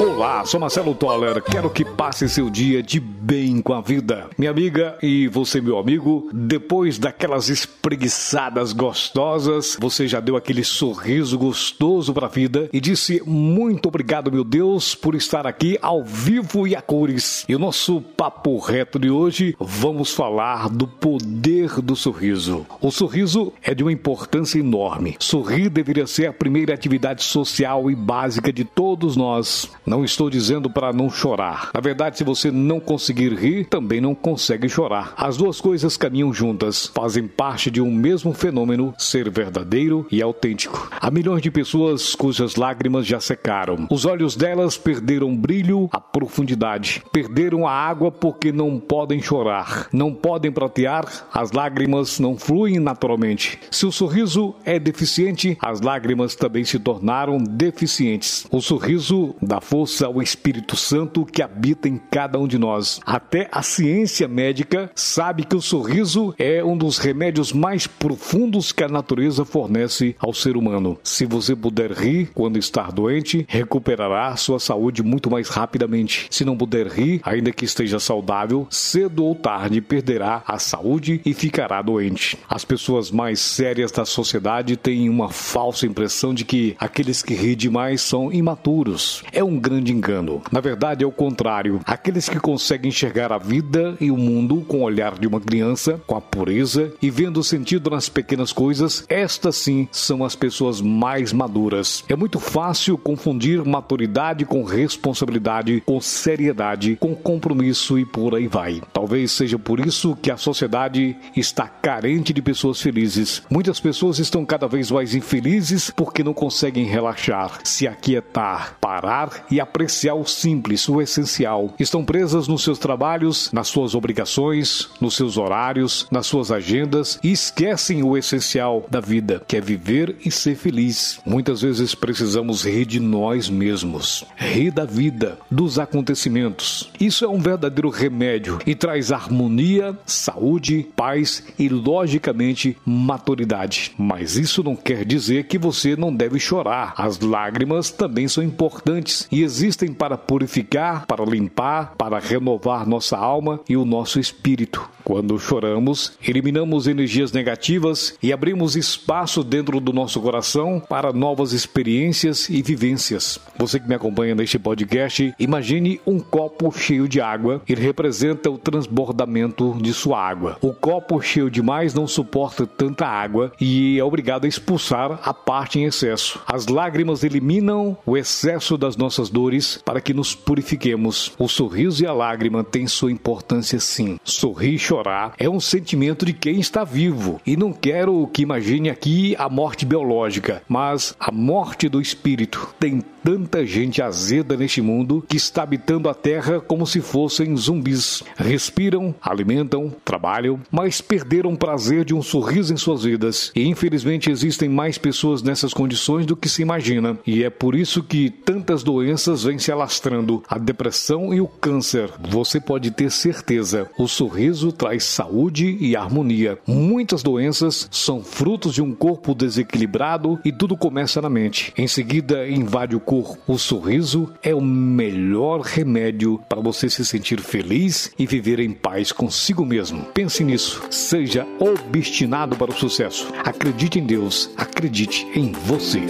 o Olá, sou Marcelo Toller. Quero que passe seu dia de bem com a vida. Minha amiga e você, meu amigo, depois daquelas espreguiçadas gostosas, você já deu aquele sorriso gostoso para a vida e disse muito obrigado, meu Deus, por estar aqui ao vivo e a cores. E o nosso papo reto de hoje, vamos falar do poder do sorriso. O sorriso é de uma importância enorme. Sorrir deveria ser a primeira atividade social e básica de todos nós. Não estou dizendo para não chorar. Na verdade, se você não conseguir rir, também não consegue chorar. As duas coisas caminham juntas, fazem parte de um mesmo fenômeno, ser verdadeiro e autêntico. Há milhões de pessoas cujas lágrimas já secaram. Os olhos delas perderam brilho, a profundidade. Perderam a água porque não podem chorar, não podem pratear, as lágrimas não fluem naturalmente. Se o sorriso é deficiente, as lágrimas também se tornaram deficientes. O sorriso dá força força ao Espírito Santo que habita em cada um de nós. Até a ciência médica sabe que o sorriso é um dos remédios mais profundos que a natureza fornece ao ser humano. Se você puder rir quando estar doente, recuperará sua saúde muito mais rapidamente. Se não puder rir, ainda que esteja saudável, cedo ou tarde perderá a saúde e ficará doente. As pessoas mais sérias da sociedade têm uma falsa impressão de que aqueles que riem demais são imaturos. É um grande engano. Na verdade, é o contrário. Aqueles que conseguem enxergar a vida e o mundo com o olhar de uma criança, com a pureza e vendo sentido nas pequenas coisas, estas sim são as pessoas mais maduras. É muito fácil confundir maturidade com responsabilidade, com seriedade, com compromisso e por aí vai. Talvez seja por isso que a sociedade está carente de pessoas felizes. Muitas pessoas estão cada vez mais infelizes porque não conseguem relaxar, se aquietar, parar e apreciar o simples, o essencial. Estão presas nos seus trabalhos, nas suas obrigações, nos seus horários, nas suas agendas e esquecem o essencial da vida, que é viver e ser feliz. Muitas vezes precisamos rir de nós mesmos, rir da vida, dos acontecimentos. Isso é um verdadeiro remédio e traz harmonia, saúde, paz e, logicamente, maturidade. Mas isso não quer dizer que você não deve chorar. As lágrimas também são importantes e existem para purificar, para limpar, para renovar nossa alma e o nosso espírito. Quando choramos, eliminamos energias negativas e abrimos espaço dentro do nosso coração para novas experiências e vivências. Você que me acompanha neste podcast, imagine um copo cheio de água. Ele representa o transbordamento de sua água. O copo cheio demais não suporta tanta água e é obrigado a expulsar a parte em excesso. As lágrimas eliminam o excesso das nossas dores para que nos purifiquemos. O sorriso e a lágrima têm sua importância sim. Sorrir e chorar é um sentimento de quem está vivo. E não quero que imagine aqui a morte biológica, mas a morte do espírito. Tem tanta gente azeda neste mundo que está habitando a terra como se fossem zumbis. Respiram, alimentam, trabalham, mas perderam o prazer de um sorriso em suas vidas. E infelizmente existem mais pessoas nessas condições do que se imagina. E é por isso que tantas doenças vêm se alastrando a depressão e o câncer. Você pode ter certeza, o sorriso traz saúde e harmonia. Muitas doenças são frutos de um corpo desequilibrado e tudo começa na mente. Em seguida, invade o O sorriso é o melhor remédio para você se sentir feliz e viver em paz consigo mesmo. Pense nisso. Seja obstinado para o sucesso. Acredite em Deus. Acredite em você.